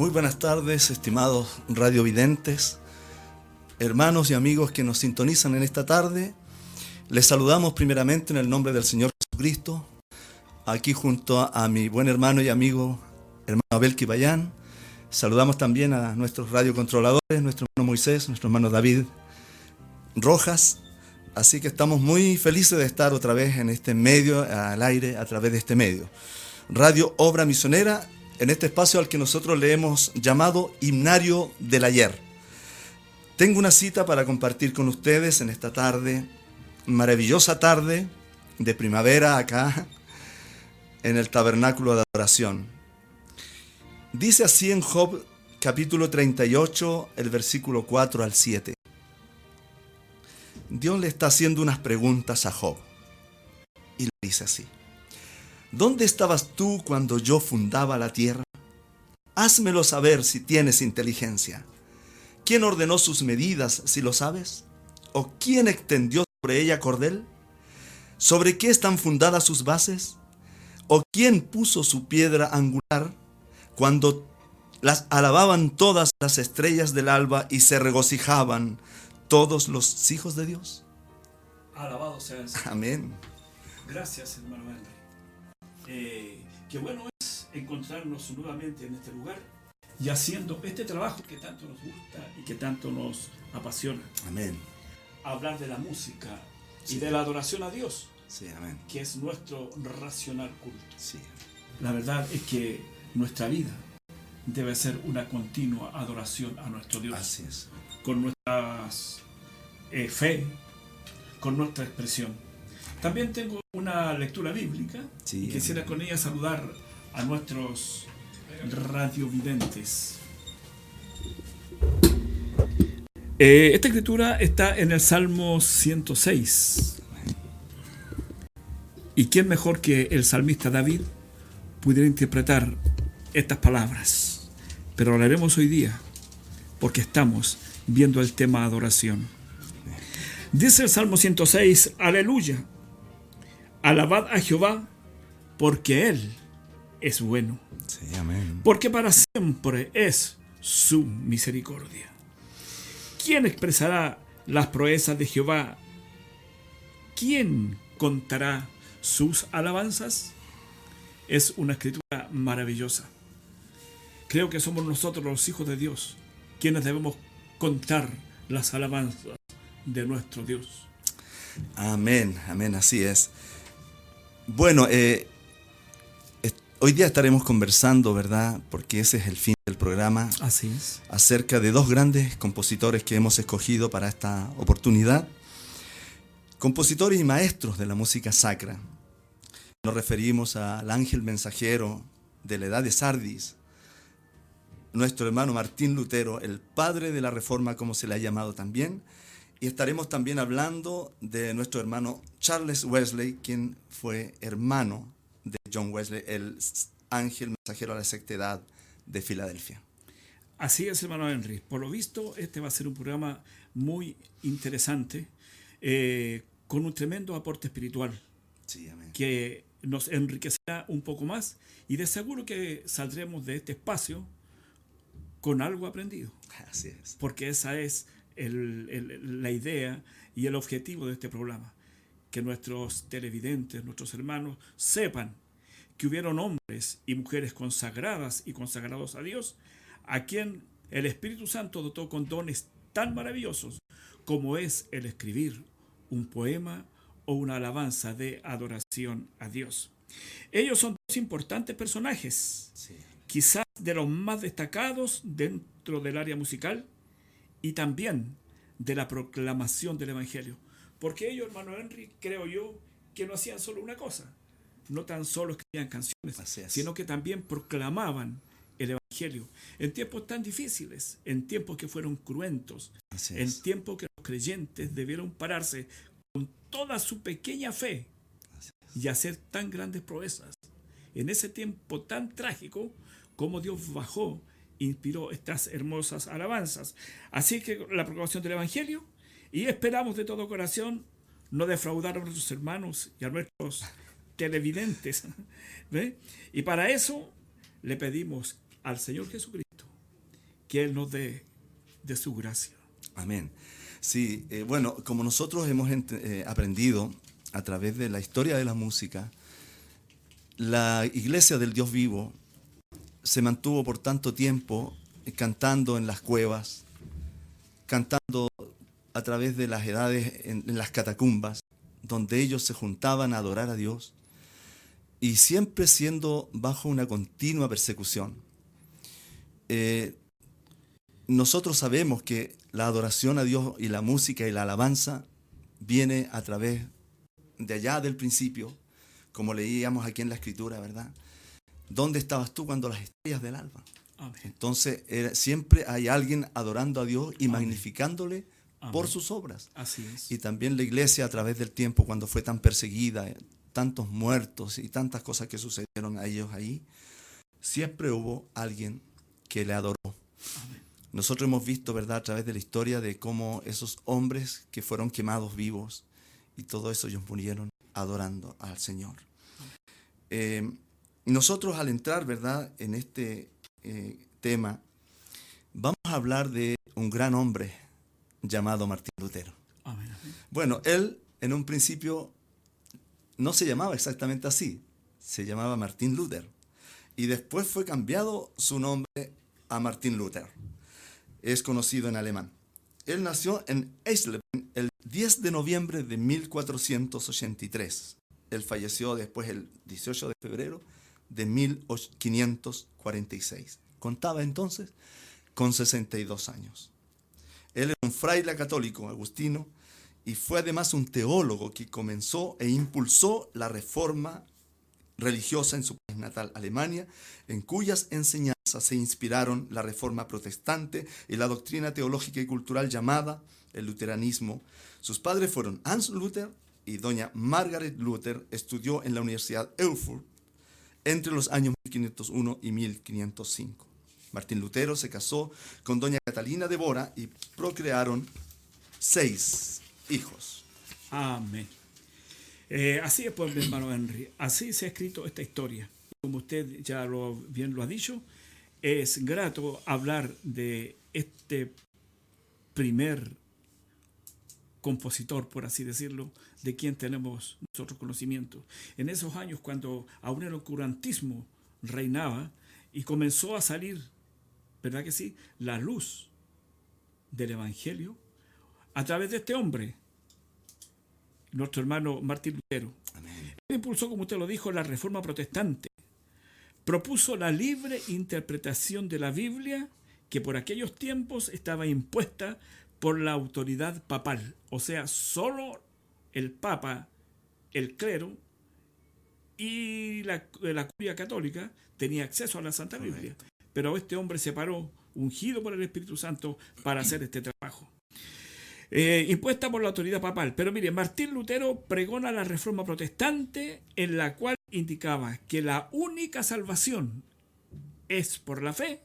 Muy buenas tardes, estimados radiovidentes, hermanos y amigos que nos sintonizan en esta tarde. Les saludamos primeramente en el nombre del Señor Jesucristo, aquí junto a, mi buen hermano y amigo, hermano Abel Kibayán. Saludamos también a nuestros radiocontroladores, nuestro hermano Moisés, nuestro hermano David Rojas. Así que estamos muy felices de estar otra vez en este medio, al aire, a través de este medio. Radio Obra Misionera, en este espacio al que nosotros le hemos llamado Himnario del Ayer. Tengo una cita para compartir con ustedes en esta tarde, maravillosa tarde de primavera acá, en el tabernáculo de adoración. Dice así en Job capítulo 38, el versículo 4 al 7. Dios le está haciendo unas preguntas a Job. Y le dice así. ¿Dónde estabas tú cuando yo fundaba la tierra? Házmelo saber si tienes inteligencia. ¿Quién ordenó sus medidas, si lo sabes? ¿O quién extendió sobre ella cordel? ¿Sobre qué están fundadas sus bases? ¿O quién puso su piedra angular cuando las alababan todas las estrellas del alba y se regocijaban todos los hijos de Dios? Alabado sea el Señor. Amén. Gracias, hermano. Eh, qué bueno es encontrarnos nuevamente en este lugar y haciendo este trabajo que tanto nos gusta y que tanto nos apasiona. Amén. Hablar de la música y de la adoración a Dios, Sí, amén. que es nuestro racional culto. Sí. La verdad es que nuestra vida debe ser una continua adoración a nuestro Dios. Así es. con nuestra fe, con nuestra expresión. También tengo una lectura bíblica Sí, y quisiera con ella saludar a nuestros radiovidentes. Eh, esta escritura está en el Salmo 106. ¿Y quién mejor que el salmista David pudiera interpretar estas palabras? Pero lo haremos hoy día porque estamos viendo el tema adoración. Dice el Salmo 106, aleluya, alabad a Jehová porque Él es bueno, Sí, amén. porque para siempre es su misericordia. ¿Quién expresará las proezas de Jehová? ¿Quién contará sus alabanzas? Es una escritura maravillosa. Creo que somos nosotros los hijos de Dios quienes debemos contar las alabanzas de nuestro Dios. Amén, amén, así es. Bueno, eh, hoy día estaremos conversando, ¿verdad? Porque ese es el fin del programa, Así es. acerca de dos grandes compositores que hemos escogido para esta oportunidad. Compositores y maestros de la música sacra. Nos referimos al ángel mensajero de la edad de Sardis, nuestro hermano Martín Lutero, el padre de la reforma, como se le ha llamado también. Y estaremos también hablando de nuestro hermano Charles Wesley, quien fue hermano de John Wesley, el ángel mensajero a la sexta edad de Filadelfia. Así es, hermano Henry. Por lo visto, este va a ser un programa muy interesante, eh, con un tremendo aporte espiritual Sí, amén. que nos enriquecerá un poco más y de seguro que saldremos de este espacio con algo aprendido. Así es. porque esa es el- el- la idea y el objetivo de este programa. Que nuestros televidentes, nuestros hermanos, sepan que hubieron hombres y mujeres consagradas y consagrados a Dios, a quien el Espíritu Santo dotó con dones tan maravillosos como es el escribir un poema o una alabanza de adoración a Dios. Ellos son dos importantes personajes Sí. quizás de los más destacados dentro del área musical y también de la proclamación del Evangelio. Porque ellos, hermano Henry, creo yo, que no hacían solo una cosa, no tan solo escribían canciones, es. sino que también proclamaban el Evangelio en tiempos tan difíciles, en tiempos que fueron cruentos, en tiempos que los creyentes debieron pararse con toda su pequeña fe y hacer tan grandes proezas. En ese tiempo tan trágico, como Dios bajó, inspiró estas hermosas alabanzas. Así que la proclamación del Evangelio y esperamos de todo corazón no defraudar a nuestros hermanos y a nuestros televidentes. ¿ve? Y para eso le pedimos al Señor Jesucristo que Él nos dé de su gracia. Amén. Sí, eh, bueno, como nosotros hemos eh, aprendido a través de la historia de la música, la iglesia del Dios vivo se mantuvo por tanto tiempo cantando en las cuevas, cantando a través de las edades en, las catacumbas, donde ellos se juntaban a adorar a Dios, y siempre siendo bajo una continua persecución. Eh, nosotros sabemos que la adoración a Dios y la música y la alabanza viene a través de allá del principio, como leíamos aquí en la escritura, ¿verdad? ¿Dónde estabas tú cuando las estrellas del alba? Entonces, siempre hay alguien adorando a Dios y magnificándole por sus obras. Así es. Y también la iglesia a través del tiempo, cuando fue tan perseguida, tantos muertos y tantas cosas que sucedieron a ellos ahí, siempre hubo alguien que le adoró. Nosotros hemos visto, ¿verdad?, a través de la historia de cómo esos hombres que fueron quemados vivos y todo eso ellos murieron adorando al Señor. Eh, nosotros al entrar, ¿verdad?, en este eh, tema, vamos a hablar de un gran hombre llamado Martín Lutero. Bueno, él en un principio no se llamaba exactamente así, se llamaba Martín Luther. Y después fue cambiado su nombre a Martín Luther. Es conocido en alemán. Él nació en Eisleben el 10 de noviembre de 1483. Él falleció después el 18 de febrero de 1546. Contaba entonces con 62 años. Él era un fraile católico agustino y fue además un teólogo que comenzó e impulsó la reforma religiosa en su país natal, Alemania, en cuyas enseñanzas se inspiraron la reforma protestante y la doctrina teológica y cultural llamada el luteranismo. Sus padres fueron Hans Luther y doña Margaret Luther. Estudió en la Universidad Erfurt entre los años 1501 y 1505. Martín Lutero se casó con doña Catalina de Bora y procrearon seis hijos. Amén. Eh, así es, pues, mi hermano Henry. Así se ha escrito esta historia. Como usted ya lo, bien lo ha dicho, es grato hablar de este primer compositor, por así decirlo, de quien tenemos nosotros conocimiento. En esos años, cuando aún el ocurantismo reinaba y comenzó a salir, ¿verdad que sí?, la luz del Evangelio a través de este hombre, nuestro hermano Martín Lutero. Él impulsó, como usted lo dijo, la reforma protestante. Propuso la libre interpretación de la Biblia que por aquellos tiempos estaba impuesta por la autoridad papal. O sea, solo el papa, el clero y la, la curia católica tenía acceso a la Santa Biblia. Pero este hombre se paró, ungido por el Espíritu Santo, para hacer este trabajo. Eh, impuesta por la autoridad papal. Pero mire, Martín Lutero pregona la reforma protestante en la cual indicaba que la única salvación es por la fe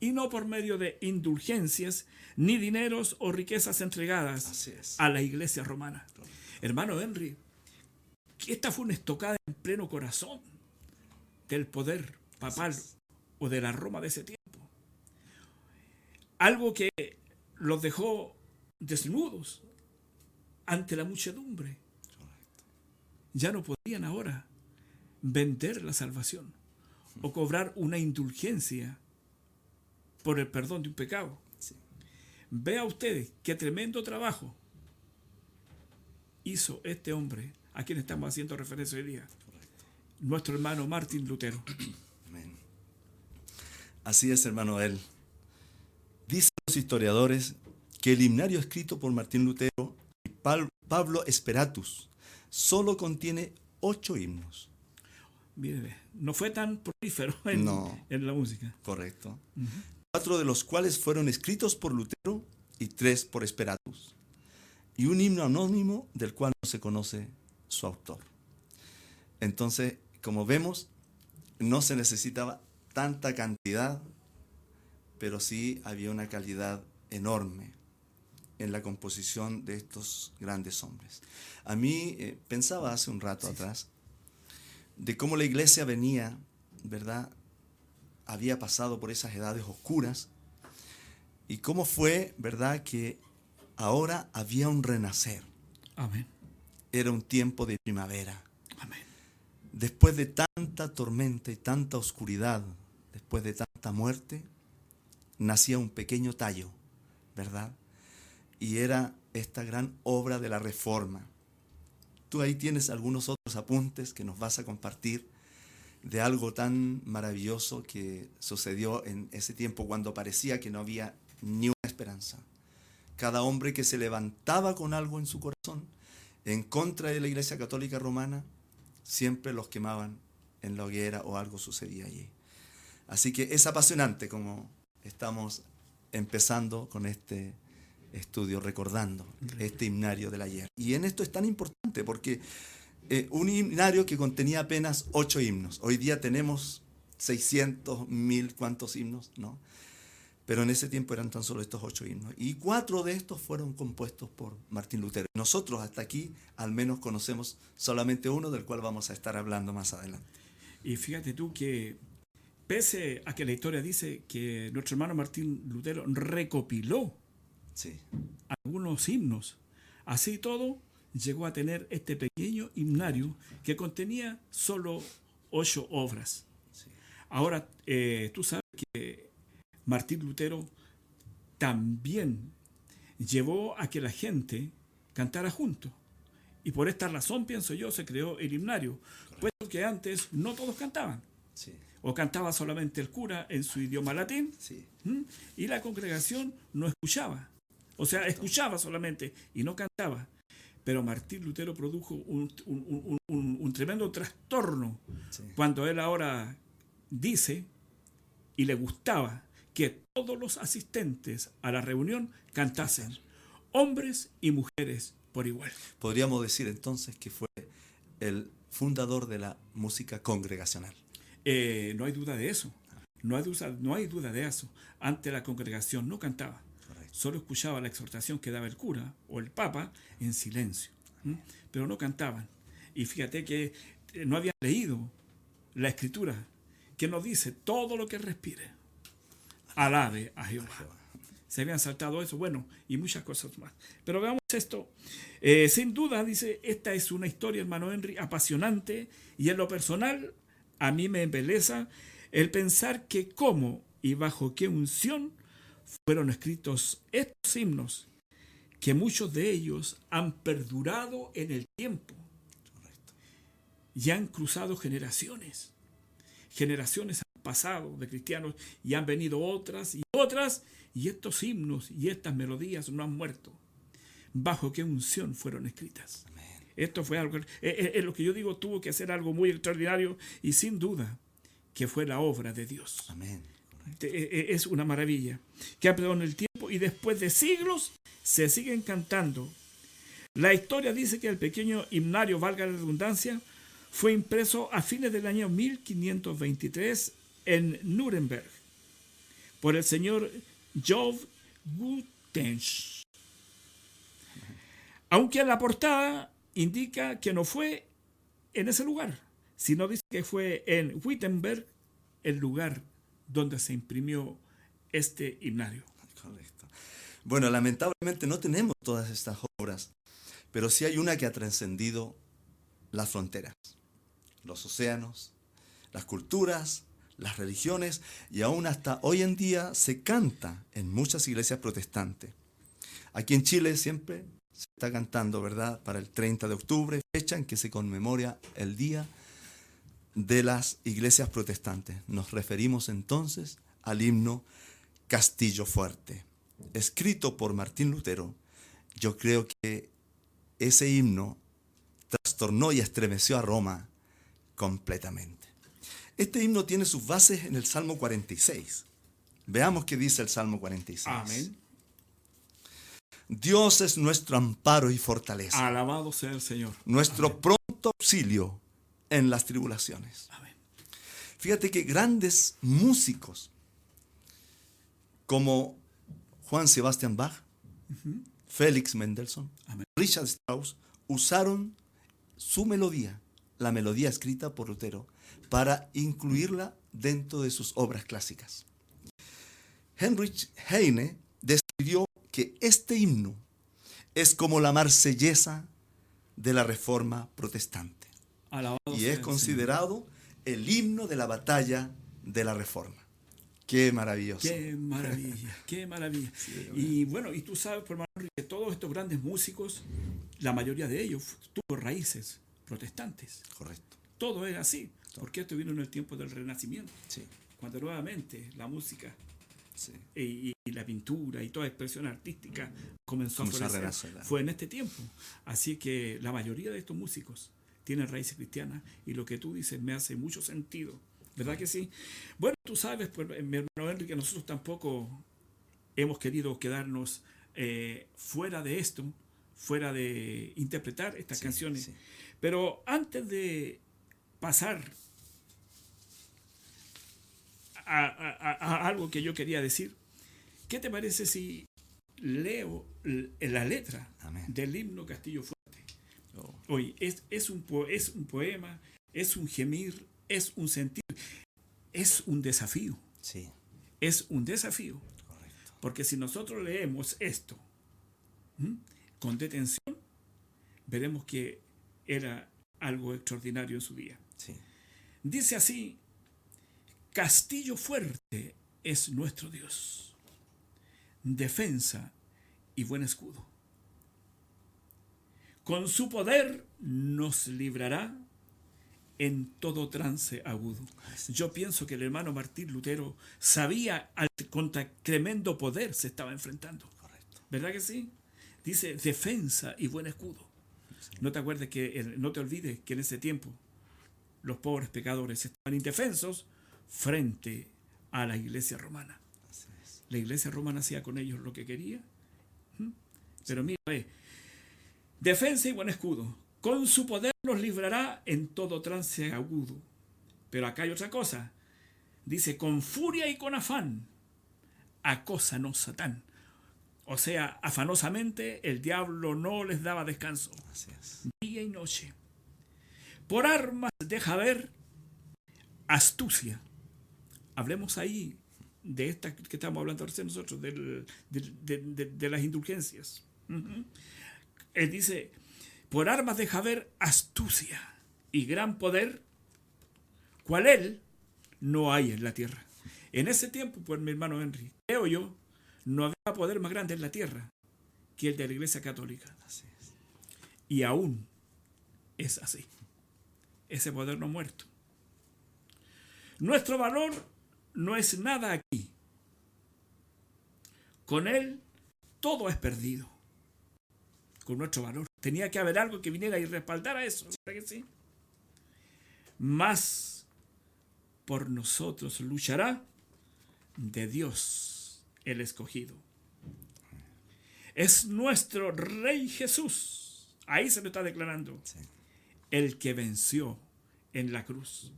y no por medio de indulgencias ni dineros o riquezas entregadas a la iglesia romana. Hermano Henry, esta fue una estocada en pleno corazón del poder papal o de la Roma de ese tiempo. Algo que los dejó desnudos ante la muchedumbre. Ya no podían ahora vender la salvación o cobrar una indulgencia por el perdón de un pecado. Vea ustedes qué tremendo trabajo hizo este hombre a quien estamos haciendo referencia hoy día. Nuestro hermano Martín Lutero. Así es, hermano él. Dicen los historiadores que el himnario escrito por Martín Lutero y Pablo Esperatus solo contiene ocho himnos. Mire, no fue tan prolífero en, la música. Correcto cuatro de los cuales fueron escritos por Lutero y tres por Esperatus, y un himno anónimo del cual no se conoce su autor. Entonces, como vemos, no se necesitaba tanta cantidad, pero sí había una calidad enorme en la composición de estos grandes hombres. A mí eh, pensaba hace un rato atrás de cómo la iglesia venía, ¿verdad?, había pasado por esas edades oscuras y cómo fue, ¿verdad?, que ahora había un renacer. Amén. Era un tiempo de primavera. Amén. Después de tanta tormenta y tanta oscuridad, después de tanta muerte, nacía un pequeño tallo, ¿verdad? Y era esta gran obra de la reforma. Tú ahí tienes algunos otros apuntes que nos vas a compartir de algo tan maravilloso que sucedió en ese tiempo cuando parecía que no había ni una esperanza. Cada hombre que se levantaba con algo en su corazón en contra de la Iglesia Católica Romana, siempre los quemaban en la hoguera o algo sucedía allí. Así que es apasionante como estamos empezando con este estudio, recordando este himnario del ayer. Y en esto es tan importante porque eh, un himnario que contenía apenas ocho himnos, hoy día tenemos 600, mil, ¿cuántos himnos? ¿No? Pero en ese tiempo eran tan solo estos ocho himnos. Y cuatro de estos fueron compuestos por Martín Lutero. Nosotros hasta aquí al menos conocemos solamente uno del cual vamos a estar hablando más adelante. Y fíjate tú que pese a que la historia dice que nuestro hermano Martín Lutero recopiló Sí. algunos himnos, así todo llegó a tener este pequeño himnario que contenía solo ocho obras. Ahora, eh, tú sabes que Martín Lutero también llevó a que la gente cantara juntos. Y por esta razón, pienso yo, se creó el himnario. Puesto que antes no todos cantaban. Sí. O cantaba solamente el cura en su idioma latín y la congregación no escuchaba. O sea, escuchaba solamente y no cantaba. Pero Martín Lutero produjo un, un- un- un- un tremendo trastorno Sí. cuando él ahora dice y le gustaba que todos los asistentes a la reunión cantasen, hombres y mujeres por igual. Podríamos decir entonces que fue el fundador de la música congregacional. Eh, no hay duda de eso. No hay, duda, no hay duda de eso. Ante la congregación no cantaba. Solo escuchaba la exhortación que daba el cura o el papa en silencio. ¿m? Pero no cantaban. Y fíjate que eh, no habían leído la escritura que nos dice todo lo que respire. Alabe a Jehová. Se habían saltado eso, bueno, y muchas cosas más. Pero veamos esto. Eh, sin duda, dice, esta es una historia, hermano Henry, apasionante y en lo personal a mí me embeleza el pensar que cómo y bajo qué unción fueron escritos estos himnos, que muchos de ellos han perdurado en el tiempo y han cruzado generaciones. Generaciones han pasado de cristianos y han venido otras y otras, y estos himnos y estas melodías no han muerto. ¿Bajo qué unción fueron escritas? Esto fue algo, eh, eh, eh, lo que yo digo, tuvo que hacer algo muy extraordinario y sin duda que fue la obra de Dios. Amén. Eh, eh, Es una maravilla. Que ha perdonado el tiempo y después de siglos se siguen cantando. La historia dice que el pequeño himnario, valga la redundancia, fue impreso a fines del año 1523 en Nuremberg por el señor Job Gutensch. Aunque en la portada indica que no fue en ese lugar, sino dice que fue en Wittenberg, el lugar donde se imprimió este himnario. Correcto. Bueno, lamentablemente no tenemos todas estas obras, pero sí hay una que ha trascendido las fronteras, los océanos, las culturas, las religiones y aún hasta hoy en día se canta en muchas iglesias protestantes. Aquí en Chile siempre se está cantando, ¿verdad? Para el 30 de octubre, fecha en que se conmemora el día de las iglesias protestantes. Nos referimos entonces al himno Castillo Fuerte, escrito por Martín Lutero. Yo creo que ese himno trastornó y estremeció a Roma completamente. Este himno tiene sus bases en el Salmo 46. Veamos qué dice el Salmo 46. Amén. Dios es nuestro amparo y fortaleza, Alabado sea el Señor. nuestro pronto auxilio en las tribulaciones. Amén. Fíjate que grandes músicos como Juan Sebastian Bach, Félix Mendelssohn, Amén. Richard Strauss usaron su melodía, la melodía escrita por Lutero, para incluirla dentro de sus obras clásicas. Heinrich Heine que este himno es como la marsellesa de la reforma protestante. Alabado y es considerado el himno de la batalla de la reforma. Qué maravilloso. Qué maravilla, qué maravilla. y bueno, y tú sabes, por que todos estos grandes músicos, la mayoría de ellos tuvo raíces protestantes. Correcto. Todo era así, porque esto vino en el tiempo del Renacimiento, Sí, cuando nuevamente la música sí. y, y la pintura y toda expresión artística comenzó a Comenzó a florecer. Fue en este tiempo. Así que la mayoría de estos músicos tienen raíces cristianas y lo que tú dices me hace mucho sentido. ¿Verdad que sí? Bueno, tú sabes, pues, mi hermano Enrique, nosotros tampoco hemos querido quedarnos eh, fuera de esto, fuera de interpretar estas Sí, canciones. sí. Pero antes de pasar a, a- a- a algo que yo quería decir, ¿qué te parece si leo la letra Amén. del himno Castillo Fuerte? Oye, es, es, un es un poema, es un gemir, es un sentir, es un desafío, sí, es un desafío. correcto. Porque si nosotros leemos esto ¿m? con detención, veremos que era algo extraordinario en su día. Sí, Dice así, Castillo fuerte es nuestro Dios, defensa y buen escudo. Con su poder nos librará en todo trance agudo. Yo pienso que el hermano Martín Lutero sabía al contra tremendo poder se estaba enfrentando. correcto. ¿Verdad que sí? Dice defensa y buen escudo. No te acuerdes que, no te olvides que en ese tiempo los pobres pecadores estaban indefensos frente a la iglesia romana. La iglesia romana hacía con ellos lo que quería. Pero mira, ve, defensa y buen escudo. Con su poder nos librará en todo trance agudo. Pero acá hay otra cosa. Dice, con furia y con afán, acósanos Satán. O sea, afanosamente el diablo no les daba descanso, día y noche. Por armas deja ver astucia. Hablemos ahí de esta que estamos hablando recién nosotros, del- del- de, de- de las indulgencias. Él dice, por armas deja ver astucia y gran poder, cual él no hay en la tierra. En ese tiempo, pues mi hermano Henry, creo yo, no había poder más grande en la tierra que el de la Iglesia Católica. Y aún es así. Ese poder no ha muerto. Nuestro valor no es nada aquí. Con él todo es perdido. Con nuestro valor. Tenía que haber algo que viniera y respaldara eso. ¿verdad que sí? Más por nosotros luchará de Dios el escogido. Es nuestro Rey Jesús. Ahí se lo está declarando. Sí. El que venció en la cruz.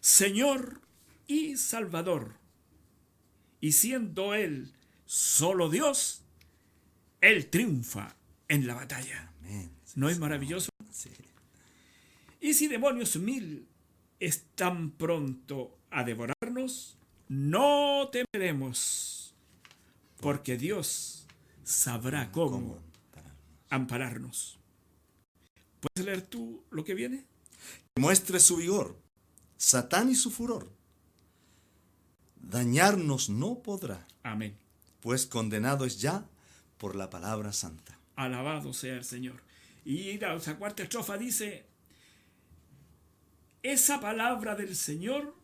Señor y Salvador. Y siendo Él solo Dios, Él triunfa en la batalla. Amén. Sí, ¿No es maravilloso? Sí. Y si demonios mil están pronto a devorarnos, no temeremos, porque Dios sabrá cómo ¿Cómo? Para- ampararnos. ¿Puedes leer tú lo que viene? Que muestre su vigor, Satán y su furor. Dañarnos no podrá, Amén. pues condenado es ya por la palabra santa. Alabado sea el Señor. Y la cuarta estrofa dice, esa palabra del Señor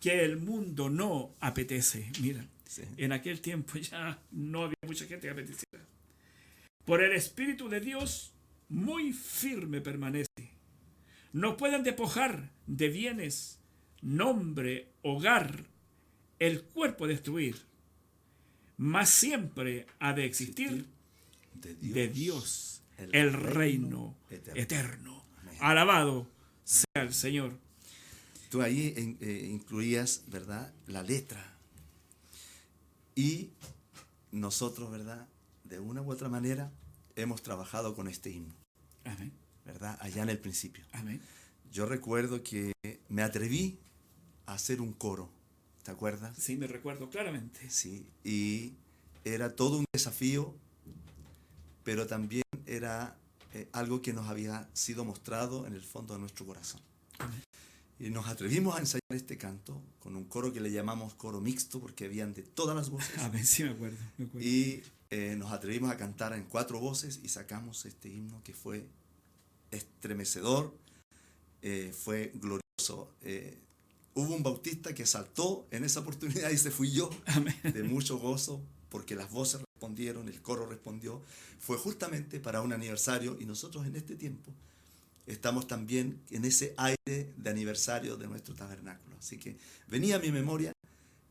que el mundo no apetece. Mira, Sí. en aquel tiempo ya no había mucha gente que apeteciera. Por el Espíritu de Dios muy firme permanece. No pueden despojar de bienes, nombre, hogar, el cuerpo destruir. Mas siempre ha de existir De de Dios el, el reino, reino eterno. Alabado sea el Señor. Tú ahí eh, incluías, ¿verdad? La letra. Y nosotros, ¿verdad? De una u otra manera hemos trabajado con este himno, Amén. ¿verdad? Allá en el principio. Amén. Yo recuerdo que me atreví a hacer un coro, ¿te acuerdas? Sí, me recuerdo claramente. Sí, y era todo un desafío, pero también era eh, algo que nos había sido mostrado en el fondo de nuestro corazón. Y nos atrevimos a ensayar este canto con un coro que le llamamos coro mixto porque habían de todas las voces. A ver, sí me acuerdo. me acuerdo. Y eh, nos atrevimos a cantar en cuatro voces y sacamos este himno que fue estremecedor, eh, fue glorioso. Eh, hubo un bautista que saltó en esa oportunidad y se fui yo, Amén. de mucho gozo, porque las voces respondieron, el coro respondió. Fue justamente para un aniversario y nosotros en este tiempo estamos también en ese aire de aniversario de nuestro tabernáculo. Así que venía a mi memoria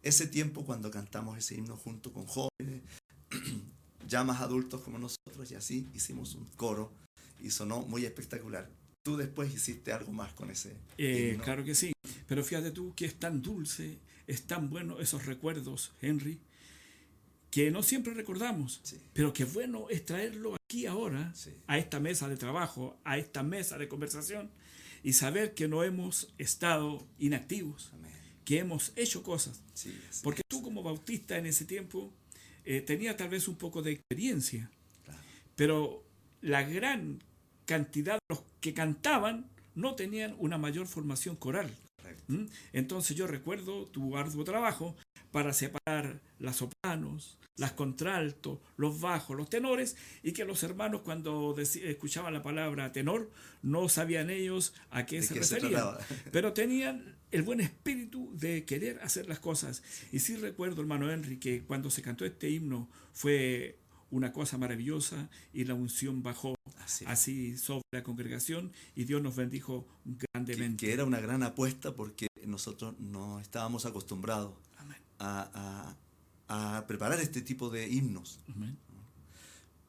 ese tiempo cuando cantamos ese himno junto con jóvenes, ya más adultos como nosotros, y así hicimos un coro y sonó muy espectacular. Tú después hiciste algo más con ese Eh, himno. claro que sí. Pero fíjate tú que es tan dulce, es tan bueno esos recuerdos, Henry, que no siempre recordamos. Sí. Pero qué bueno es traerlo aquí ahora, Sí. a esta mesa de trabajo, a esta mesa de conversación, y saber que no hemos estado inactivos, Amén. que hemos hecho cosas. Sí, Porque tú como bautista en ese tiempo eh, tenías tal vez un poco de experiencia, Claro. pero la gran cantidad de los que cantaban no tenían una mayor formación coral. Correcto. ¿m? Entonces yo recuerdo tu arduo trabajo para separar las sopranos, las contraltos, los bajos, los tenores, y que los hermanos cuando escuchaban la palabra tenor no sabían ellos a qué ¿De se qué se referían, trataba? pero tenían el buen espíritu de querer hacer las cosas. Y sí recuerdo, hermano Henry, que cuando se cantó este himno fue una cosa maravillosa y la unción bajó Así sobre la congregación y Dios nos bendijo grandemente. que era una gran apuesta porque nosotros no estábamos acostumbrados. A, a- a preparar este tipo de himnos. Amén.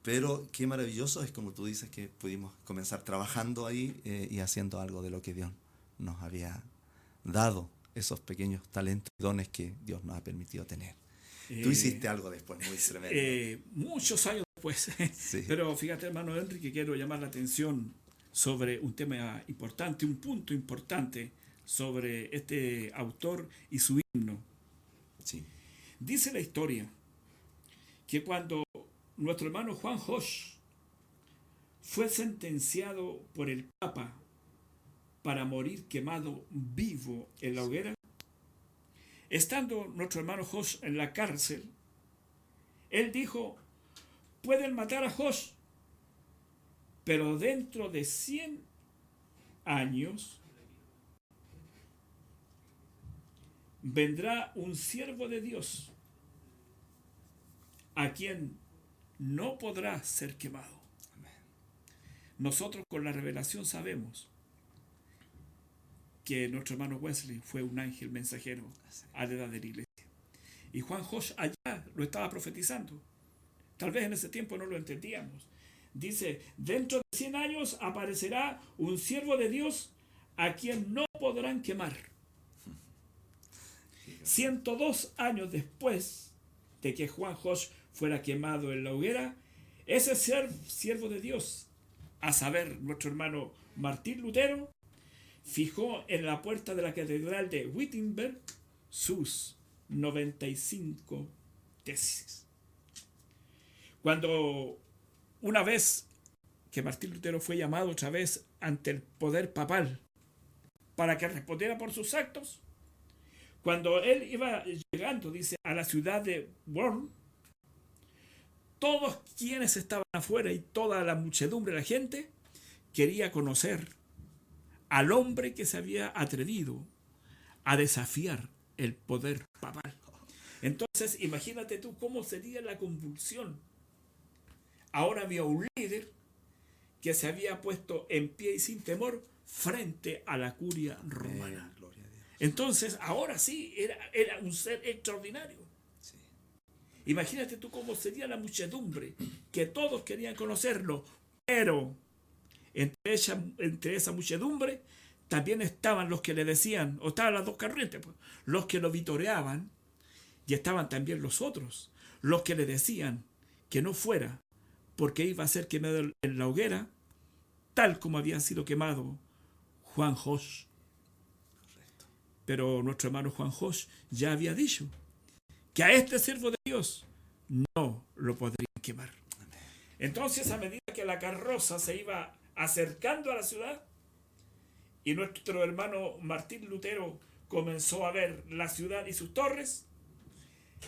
Pero qué maravilloso es como tú dices que pudimos comenzar trabajando ahí eh, y haciendo algo de lo que Dios nos había dado, esos pequeños talentos y dones que Dios nos ha permitido tener. Tú Eh, hiciste algo después muy tremendo. eh, muchos años después. Sí. Pero fíjate, hermano Henry, que quiero llamar la atención sobre un tema importante, un punto importante sobre este autor y su himno. Dice la historia que cuando nuestro hermano Juan Hosch fue sentenciado por el Papa para morir quemado vivo en la hoguera, estando nuestro hermano Hosch en la cárcel, él dijo, pueden matar a Hosch, pero dentro de 100 años vendrá un siervo de Dios a quien no podrá ser quemado. Nosotros con la revelación sabemos que nuestro hermano Wesley fue un ángel mensajero a la edad de la iglesia. Y Juan Josh allá lo estaba profetizando. Tal vez en ese tiempo no lo entendíamos. Dice, dentro de 100 años aparecerá un siervo de Dios a quien no podrán quemar. 102 años después de que Juan Josh fuera quemado en la hoguera, ese ser siervo de Dios, a saber, nuestro hermano Martín Lutero, fijó en la puerta de la catedral de Wittenberg sus 95 tesis. Cuando una vez que Martín Lutero fue llamado otra vez ante el poder papal para que respondiera por sus actos, cuando él iba llegando, dice, a la ciudad de Worm, todos quienes estaban afuera y toda la muchedumbre, la gente, quería conocer al hombre que se había atrevido a desafiar el poder papal. Entonces, imagínate tú cómo sería la convulsión. Ahora había un líder que se había puesto en pie y sin temor frente a la curia romana. Eh, gloria a Dios. Entonces, ahora sí, era, era un ser extraordinario. Sí. Imagínate tú cómo sería la muchedumbre, que todos querían conocerlo, pero entre esa, entre esa muchedumbre también estaban los que le decían, o estaban las dos corrientes, pues, los que lo vitoreaban, y estaban también los otros, los que le decían que no fuera, porque iba a ser quemado en la hoguera, tal como había sido quemado Juan Josh. Pero nuestro hermano Juan Josh ya había dicho que a este siervo de Dios no lo podrían quemar. Entonces, a medida que la carroza se iba acercando a la ciudad, y nuestro hermano Martín Lutero comenzó a ver la ciudad y sus torres,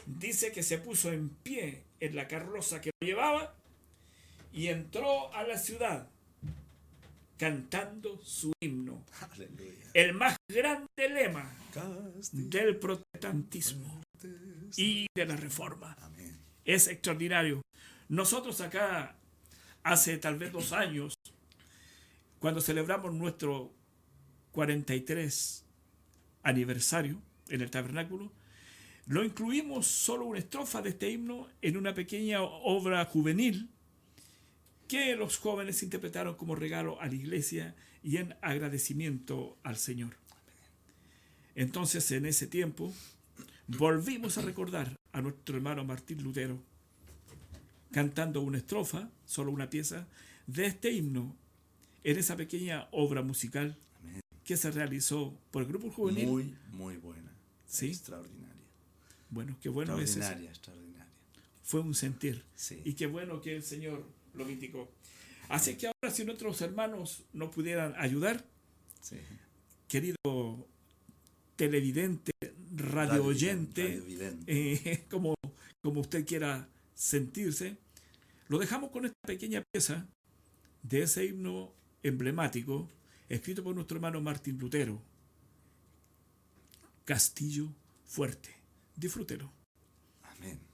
dice que se puso en pie en la carroza que lo llevaba y entró a la ciudad cantando su himno. El más grande lema del protestantismo y de la reforma. Es extraordinario. Nosotros acá, hace tal vez dos años, cuando celebramos nuestro 43 aniversario en el tabernáculo, lo incluimos solo una estrofa de este himno en una pequeña obra juvenil que los jóvenes interpretaron como regalo a la iglesia y en agradecimiento al Señor. Entonces, en ese tiempo, volvimos a recordar a nuestro hermano Martín Lutero cantando una estrofa, solo una pieza, de este himno en esa pequeña obra musical que se realizó por el grupo juvenil. Muy, muy buena. ¿Sí? Extraordinaria. Bueno, qué bueno es eso. Extraordinaria, extraordinaria. Fue un sentir. Sí. Y qué bueno que el Señor lo indicó. Así que ahora si nuestros hermanos nos pudieran ayudar, sí. querido televidente, radio oyente, eh, como, como usted quiera sentirse, lo dejamos con esta pequeña pieza de ese himno emblemático escrito por nuestro hermano Martín Lutero, Castillo Fuerte. Disfrútelo. Amén.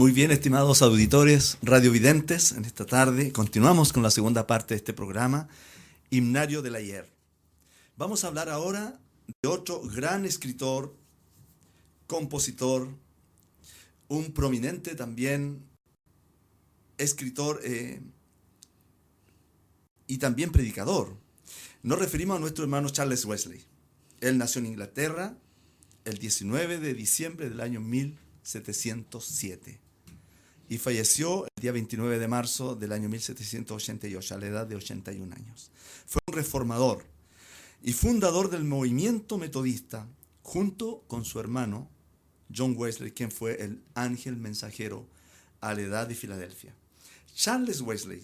Muy bien, estimados auditores radiovidentes, en esta tarde continuamos con la segunda parte de este programa, Himnario del Ayer. Vamos a hablar ahora de otro gran escritor, compositor, un prominente también escritor eh, y también predicador. Nos referimos a nuestro hermano Charles Wesley. Él nació en Inglaterra el 19 de diciembre del año 1707 y falleció el día 29 de marzo del año 1788 a la edad de 81 años. Fue un reformador y fundador del movimiento metodista junto con su hermano John Wesley, quien fue el ángel mensajero a la edad de Filadelfia. Charles Wesley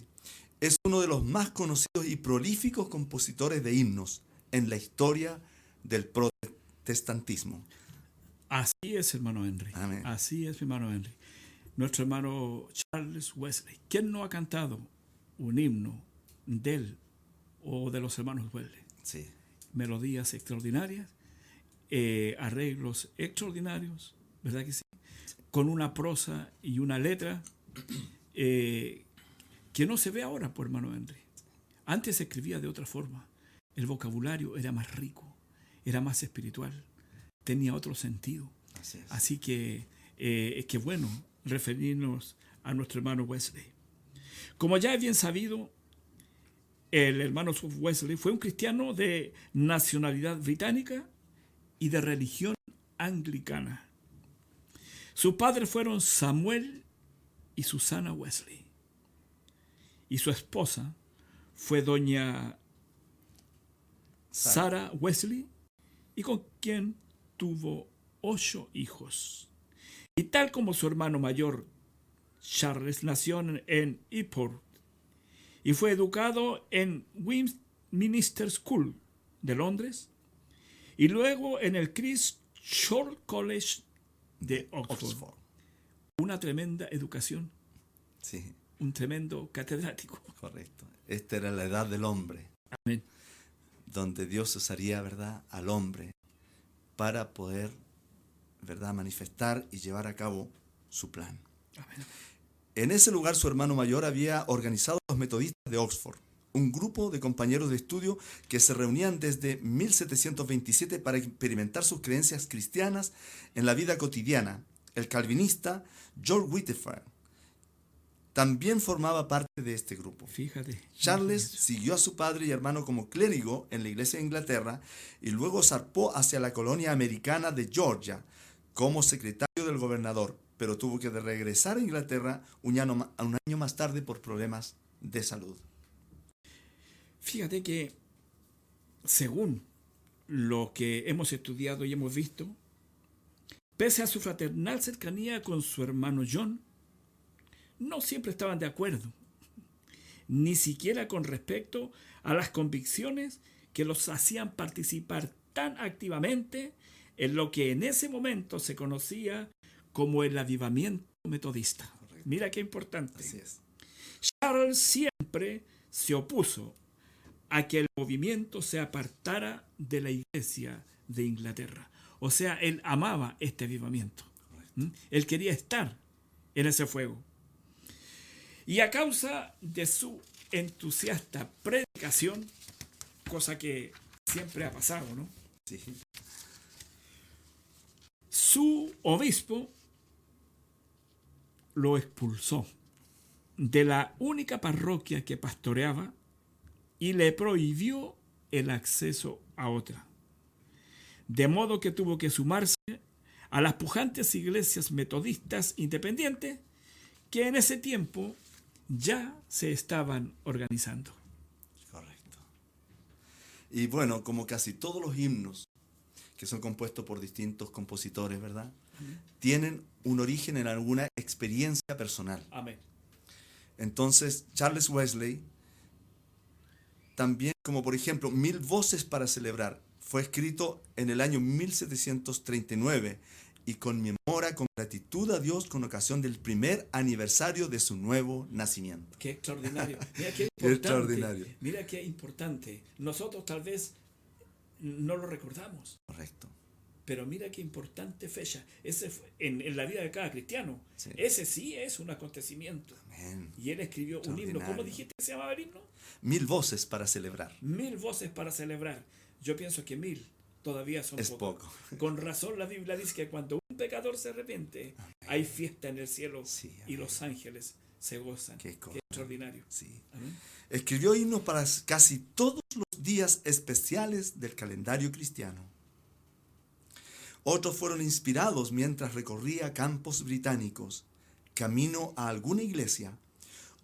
es uno de los más conocidos y prolíficos compositores de himnos en la historia del protestantismo. Así es, hermano Henry. Amén. Así es, hermano Henry. Nuestro hermano Charles Wesley. ¿Quién no ha cantado un himno de él o de los hermanos Wesley? Sí, Melodías extraordinarias, eh, arreglos extraordinarios, ¿verdad que sí? Con una prosa y una letra eh, que no se ve ahora, por hermano Henry. Antes se escribía de otra forma. El vocabulario era más rico, era más espiritual, tenía otro sentido. así es. Así que eh, es que bueno referirnos a nuestro hermano Wesley. Como ya es bien sabido, el hermano Wesley fue un cristiano de nacionalidad británica y de religión anglicana. Sus padres fueron Samuel y Susana Wesley. Y su esposa fue doña Sarah Wesley y con quien tuvo ocho hijos. Y tal como su hermano mayor, Charles nació en Eport y fue educado en Westminster School de Londres y luego en el Christ Church College de Oxford. Una tremenda educación. Sí, Un tremendo catedrático. correcto. Esta era la edad del hombre, Amén. donde Dios usaría, ¿verdad?, al hombre para poder, ¿verdad?, manifestar y llevar a cabo su plan. Amén. En ese lugar su hermano mayor había organizado los metodistas de Oxford, un grupo de compañeros de estudio que se reunían desde 1727 para experimentar sus creencias cristianas en la vida cotidiana. El calvinista George Whitefield también formaba parte de este grupo. Fíjate. Charles siguió a su padre y hermano como clérigo en la iglesia de Inglaterra y luego zarpó hacia la colonia americana de Georgia como secretario del gobernador, pero tuvo que regresar a Inglaterra un año, un año más tarde por problemas de salud. Fíjate que, según lo que hemos estudiado y hemos visto, pese a su fraternal cercanía con su hermano John, no siempre estaban de acuerdo, ni siquiera con respecto a las convicciones que los hacían participar tan activamente en lo que en ese momento se conocía como el avivamiento metodista. Mira qué importante. Así es. Charles siempre se opuso a que el movimiento se apartara de la iglesia de Inglaterra. O sea, él amaba este avivamiento. ¿Mm? Él quería estar en ese fuego. Y a causa de su entusiasta predicación, cosa que siempre ha pasado, ¿no? Sí. Su obispo lo expulsó de la única parroquia que pastoreaba y le prohibió el acceso a otra. De modo que tuvo que sumarse a las pujantes iglesias metodistas independientes que en ese tiempo ya se estaban organizando. Correcto. Y bueno, como casi todos los himnos que son compuestos por distintos compositores, ¿verdad? Tienen un origen en alguna experiencia personal. Amén. Entonces, Charles Wesley, también como por ejemplo Mil Voces para Celebrar, fue escrito en el año 1739 y conmemora con gratitud a Dios con ocasión del primer aniversario de su nuevo nacimiento. Qué extraordinario. Mira qué Qué importante. extraordinario. Mira qué importante. Nosotros tal vez no lo recordamos, Correcto. pero mira qué importante fecha. Ese fue- en, en la vida de cada cristiano. Sí. Ese sí es un acontecimiento. Amén. Y él escribió un himno. ¿Cómo dijiste que se llamaba el himno? Mil voces para celebrar. Mil voces para celebrar. Yo pienso que mil todavía son Es poco. Con razón la Biblia dice que cuando un pecador se arrepiente, hay fiesta en el cielo Sí, y los ángeles se gozan. Qué extraordinario. Sí. Escribió himnos para casi todos los días especiales del calendario cristiano. Otros fueron inspirados mientras recorría campos británicos, camino a alguna iglesia,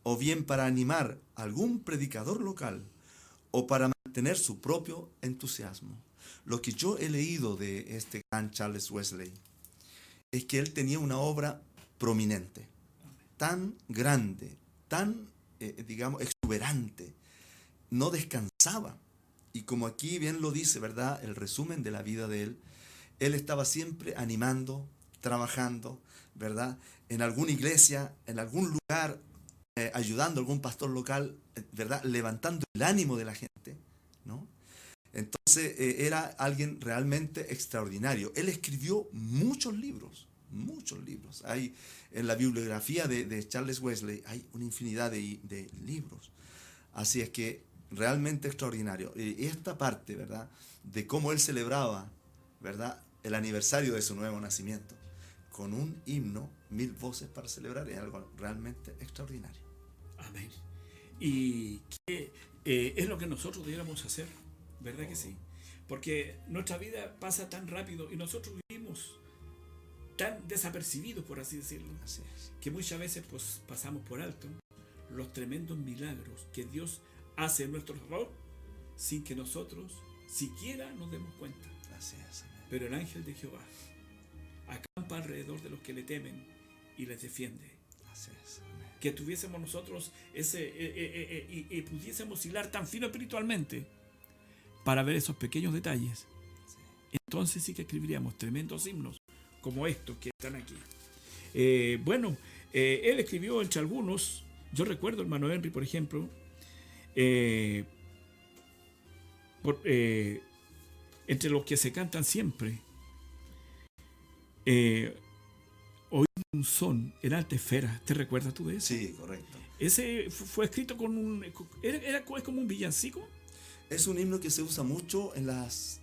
o bien para animar algún predicador local, o para mantener su propio entusiasmo. Lo que yo he leído de este gran Charles Wesley es que él tenía una obra prominente, tan grande, tan, eh, digamos, exuberante, no descansaba. Y como aquí bien lo dice, ¿verdad? El resumen de la vida de él, él estaba siempre animando, trabajando, ¿verdad? En alguna iglesia, en algún lugar, eh, ayudando a algún pastor local, eh, ¿verdad? Levantando el ánimo de la gente, ¿no? Entonces eh, era alguien realmente extraordinario. Él escribió muchos libros, muchos libros. Hay en la bibliografía de, Charles Wesley, hay una infinidad de, de libros. Así es que realmente extraordinario. Y esta parte, ¿verdad? De cómo él celebraba, ¿verdad? El aniversario de su nuevo nacimiento. con un himno, mil voces para celebrar, es algo realmente extraordinario. Amén. Y que eh, es lo que nosotros debiéramos hacer, ¿verdad que sí? Porque nuestra vida pasa tan rápido y nosotros vivimos tan desapercibidos, por así decirlo, Así es. que muchas veces pues, pasamos por alto los tremendos milagros que Dios hace nuestro favor sin que nosotros siquiera nos demos cuenta. Así es. amén. Pero el ángel de Jehová acampa alrededor de los que le temen y les defiende. Así es. amén. Que tuviésemos nosotros ese eh, eh, eh, y, y pudiésemos hilar tan fino espiritualmente para ver esos pequeños detalles. Entonces sí que escribiríamos tremendos himnos como estos que están aquí. Bueno, él escribió entre algunos, yo recuerdo hermano Henry, por ejemplo, eh, por- eh, entre los que se cantan siempre, eh, oír un son en alta esfera. ¿Te recuerdas tú de eso? Sí, correcto. Ese fu- fue escrito con un... Era, es como un villancico. Es un himno que se usa mucho en las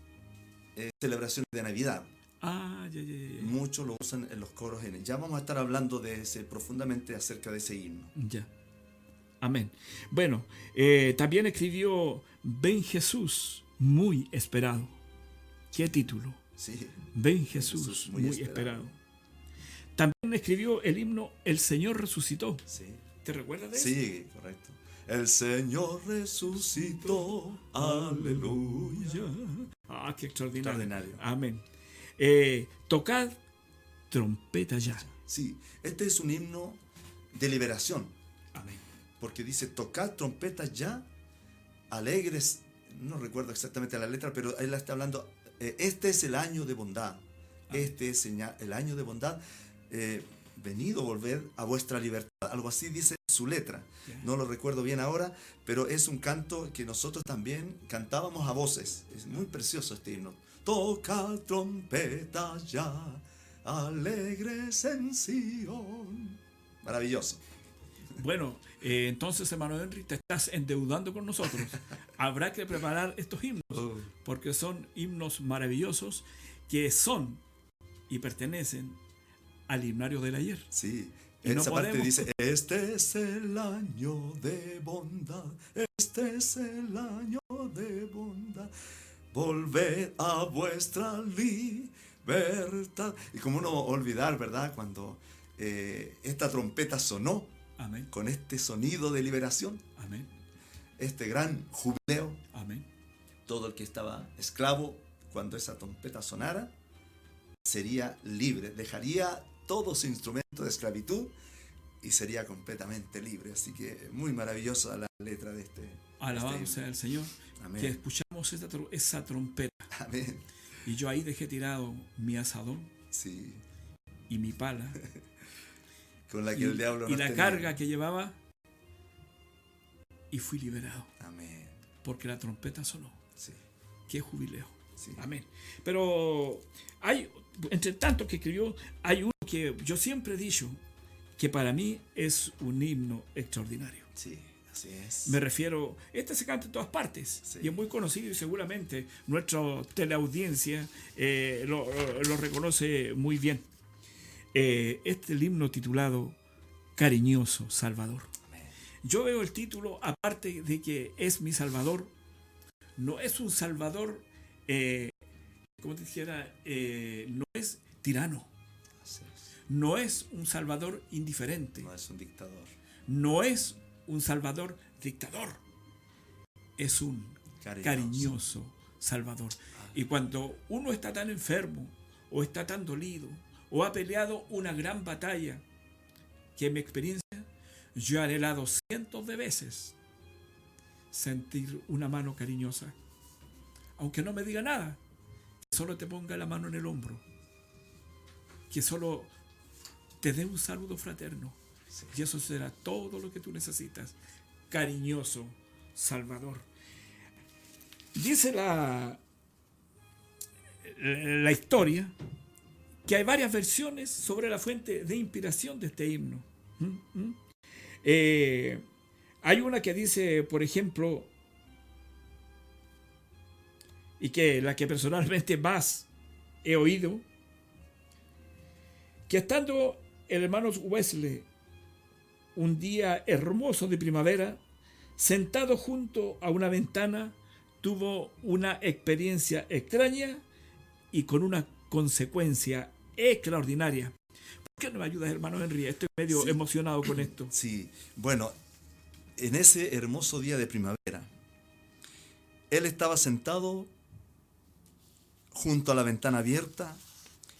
eh, celebraciones de Navidad. Ah, ya, ya, ya. Muchos lo usan en los coros. Ya vamos a estar hablando de ese, profundamente acerca de ese himno. Ya. Amén. Bueno, eh, también escribió Ven Jesús, muy esperado. ¿Qué título? Sí, Ven Jesús, Jesús, muy, muy esperado. esperado. También escribió el himno El Señor resucitó. sí. ¿Te recuerdas de eso? Sí, correcto. El Señor resucitó. Aleluya. Ah, qué extraordinario. Extraordinario. Amén. Eh, tocad trompeta ya. Sí, este es un himno de liberación. Amén. Porque dice, tocad trompetas ya, alegres. No recuerdo exactamente la letra, pero él está hablando. eh, este es el año de bondad. Este es el año de bondad. eh, venido volver a vuestra libertad. Algo así dice su letra. No lo recuerdo bien ahora, pero es un canto que nosotros también cantábamos a voces. Es muy precioso este himno. Toca trompeta ya, alegres en Sion. Maravilloso. Bueno, eh, entonces, hermano Henry, te estás endeudando con nosotros. Habrá que preparar estos himnos, porque son himnos maravillosos que son y pertenecen al himnario del ayer. Sí, Y no esa parte podemos- dice, este es el año de bondad, este es el año de bondad, volved a vuestra libertad. Y como no olvidar, ¿verdad? Cuando eh, esta trompeta sonó Amén, con este sonido de liberación, amén, este gran jubileo, amén. todo el que estaba esclavo, cuando esa trompeta sonara, sería libre, dejaría todo su instrumento de esclavitud y sería completamente libre. Así que muy maravillosa la letra de este. Alabado este sea el Señor. Amén. Que escuchamos esa trompeta. Amén. Y yo ahí dejé tirado mi asadón Sí, y mi pala. con la que y, el diablo y nos la tenía. carga que llevaba. Y fui liberado. Amén. Porque la trompeta sonó. Sí, Qué jubileo. sí. Amén. Pero hay, entre tanto que escribió, hay uno que yo siempre he dicho que para mí es un himno extraordinario. Sí, así es. Me refiero, este se canta en todas partes Sí. y es muy conocido y seguramente nuestra teleaudiencia eh, lo, lo reconoce muy bien. Eh, este es el himno titulado Cariñoso Salvador. Yo veo el título, aparte de que es mi Salvador, no es un Salvador, eh, como te dijera, eh, no es tirano, no es un Salvador indiferente, No es un dictador. no es un Salvador dictador, es un Cariñoso. cariñoso Salvador. Y cuando uno está tan enfermo, o está tan dolido, o ha peleado una gran batalla, que en mi experiencia yo he anhelado cientos de veces sentir una mano cariñosa, aunque no me diga nada, que solo te ponga la mano en el hombro, que solo te dé un saludo fraterno, Sí. y eso será todo lo que tú necesitas. Cariñoso Salvador. Dice la, la historia que hay varias versiones sobre la fuente de inspiración de este himno. ¿Mm? ¿Mm? Eh, hay una que dice, por ejemplo, y que la que personalmente más he oído, que estando el hermano Wesley un día hermoso de primavera, sentado junto a una ventana, tuvo una experiencia extraña y con una consecuencia extraordinaria. ¿Por qué no me ayudas, hermano Henry? Estoy medio Sí. emocionado con esto. Sí, bueno, en ese hermoso día de primavera, él estaba sentado junto a la ventana abierta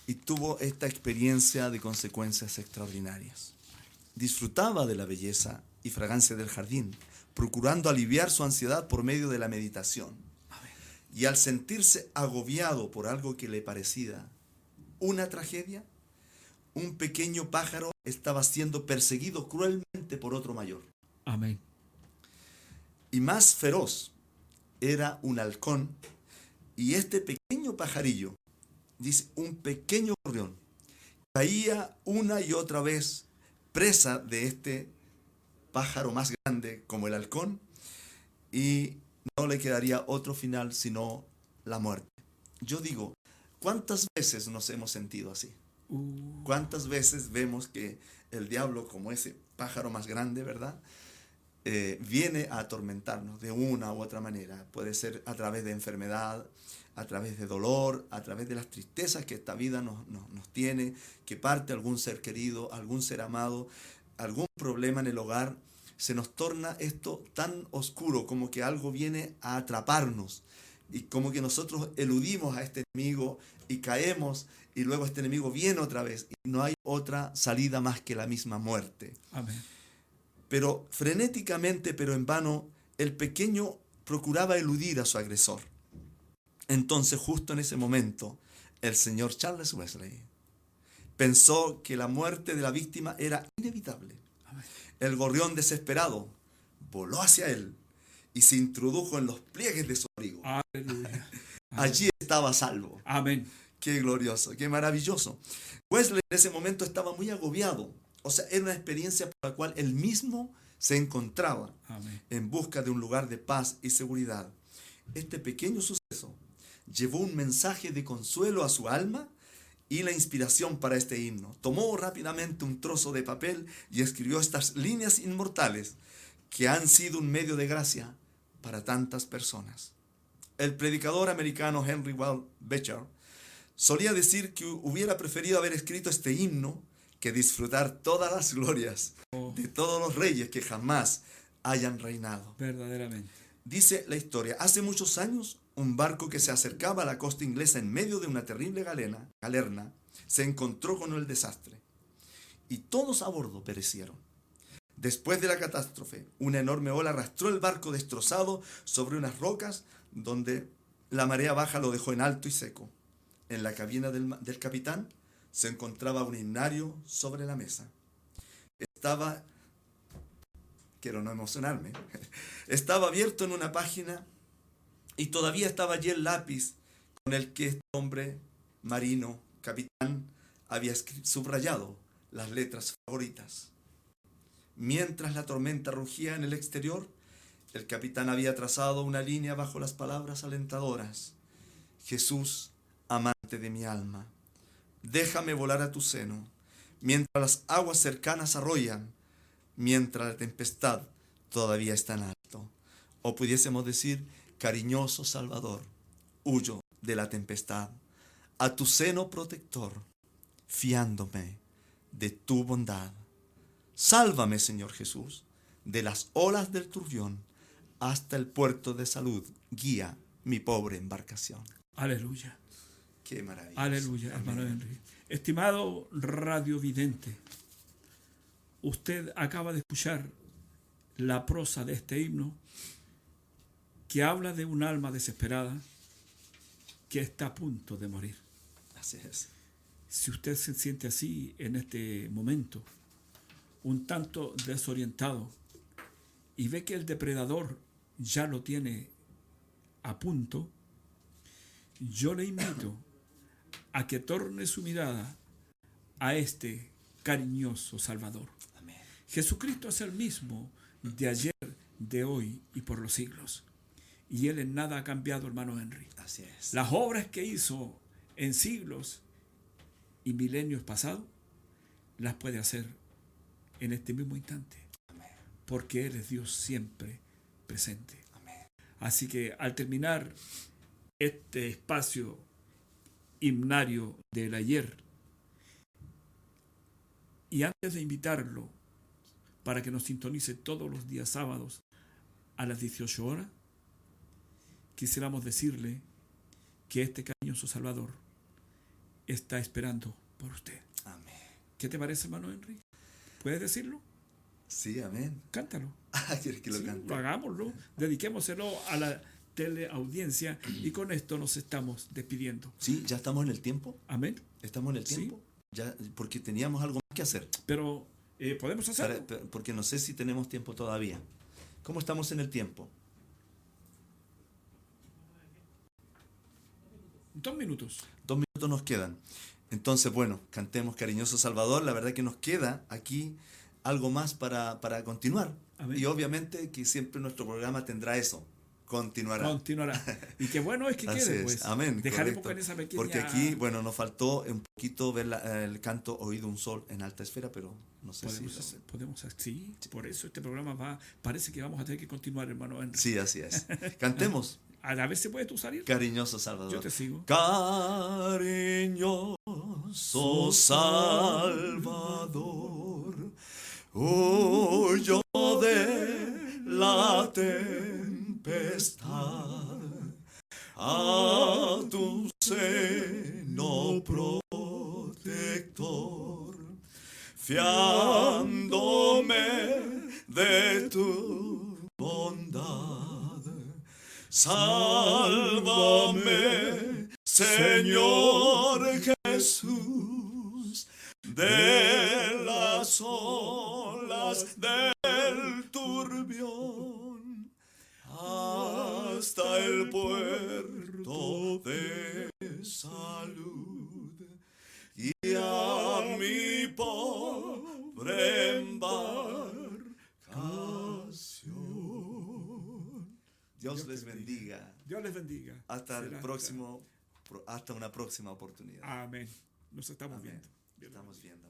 y tuvo esta experiencia de consecuencias extraordinarias. Disfrutaba de la belleza y fragancia del jardín, procurando aliviar su ansiedad por medio de la meditación. Y al sentirse agobiado por algo que le parecía una tragedia, un pequeño pájaro estaba siendo perseguido cruelmente por otro mayor. Amén. Y más feroz era un halcón. Y este pequeño pajarillo, dice, un pequeño gorrión, caía una y otra vez presa de este pájaro más grande como el halcón y no le quedaría otro final sino la muerte. Yo digo, ¿cuántas veces nos hemos sentido así? Uh, ¿Cuántas veces vemos que el diablo, como ese pájaro más grande, ¿verdad? Eh, viene a atormentarnos de una u otra manera. Puede ser a través de enfermedad, a través de dolor, a través de las tristezas que esta vida nos, nos- nos tiene, que parte algún ser querido, algún ser amado, algún problema en el hogar. Se nos torna esto tan oscuro como que algo viene a atraparnos y como que nosotros eludimos a este enemigo y caemos y luego este enemigo viene otra vez y no hay otra salida más que la misma muerte. amén. Pero frenéticamente, pero en vano, el pequeño procuraba eludir a su agresor. Entonces, justo en ese momento, el señor Charles Wesley pensó que la muerte de la víctima era inevitable. El gorrión desesperado voló hacia él y se introdujo en los pliegues de su abrigo. Aleluya. Allí estaba salvo. Amén. Qué glorioso, qué maravilloso. Wesley en ese momento estaba muy agobiado. O sea, era una experiencia por la cual él mismo se encontraba Amén. en busca de un lugar de paz y seguridad. Este pequeño suceso llevó un mensaje de consuelo a su alma y la inspiración para este himno. Tomó rápidamente un trozo de papel y escribió estas líneas inmortales que han sido un medio de gracia para tantas personas. El predicador americano Henry Wall Beecher solía decir que hubiera preferido haber escrito este himno que disfrutar todas las glorias Oh, de todos los reyes que jamás hayan reinado. verdaderamente. Dice la historia, hace muchos años, un barco que se acercaba a la costa inglesa en medio de una terrible galena, galerna, se encontró con el desastre. Y todos a bordo perecieron. Después de la catástrofe, una enorme ola arrastró el barco destrozado sobre unas rocas donde la marea baja lo dejó en alto y seco. En la cabina del, del capitán se encontraba un himnario sobre la mesa. Estaba, quiero no emocionarme, estaba abierto en una página y todavía estaba allí el lápiz con el que este hombre marino, capitán, había subrayado las letras favoritas. Mientras la tormenta rugía en el exterior, el capitán había trazado una línea bajo las palabras alentadoras. Jesús, amante de mi alma, déjame volar a tu seno, mientras las aguas cercanas arrollan, mientras la tempestad todavía está en alto. O pudiésemos decir, cariñoso Salvador, huyo de la tempestad, a tu seno protector, fiándome de tu bondad. Sálvame, Señor Jesús, de las olas del turbión hasta el puerto de salud. Guía mi pobre embarcación. Aleluya. Qué maravilla. Aleluya, hermano Henry. Estimado radiovidente, usted acaba de escuchar la prosa de este himno que habla de un alma desesperada que está a punto de morir. Así es. Si usted se siente así en este momento, un tanto desorientado, y ve que el depredador ya lo tiene a punto, yo le invito a que torne su mirada a este cariñoso Salvador. Amén. Jesucristo es el mismo de ayer, de hoy y por los siglos. Y Él en nada ha cambiado, hermano Henry. Así es. Las obras que hizo en siglos y milenios pasados las puede hacer en este mismo instante. Porque Él es Dios siempre presente. Así que al terminar este espacio himnario del ayer, y antes de invitarlo para que nos sintonice todos los días sábados a las 18 horas, quisiéramos decirle que este cariñoso Salvador está esperando por usted. Amén. ¿Qué te parece, hermano Henry? ¿Puedes decirlo? Sí, amén. Cántalo. Ah, ¿quieres que lo Sí, cante? lo hagámoslo. Dediquémoselo a la teleaudiencia y con esto nos estamos despidiendo. Sí, ya estamos en el tiempo. Amén. Estamos en el Sí. tiempo. Ya, porque teníamos algo más que hacer. Pero eh, podemos hacerlo. porque no sé si tenemos tiempo todavía. ¿Cómo estamos en el tiempo? Dos minutos. Dos minutos nos quedan. Entonces, bueno, cantemos Cariñoso Salvador. La verdad que nos queda aquí algo más para, para continuar. Y obviamente que siempre nuestro programa tendrá eso. Continuará. Continuará. Y qué bueno es que quede, es. pues. Amén. Dejaremos con esa pequeña. Porque aquí, bueno, nos faltó un poquito ver la- el canto Oído un Sol en alta esfera, pero no sé Podemos, si... hacer- podemos hacer- sí, por eso este programa va, parece que vamos a tener que continuar, hermano Henry. Sí, así es. Cantemos A la vez se puede tú salir. Cariñoso Salvador. Yo te sigo. Cariñoso Salvador, huyo de la tempestad a tu seno protector, fiándome de tu bondad. Sálvame, Señor Jesús, de las olas del turbión hasta el puerto de salud y a mi pobre embarcación. Dios les bendiga. Dios les bendiga. Hasta el próximo, hasta una próxima oportunidad. Amén. Nos estamos Amén. viendo. Dios Estamos viendo.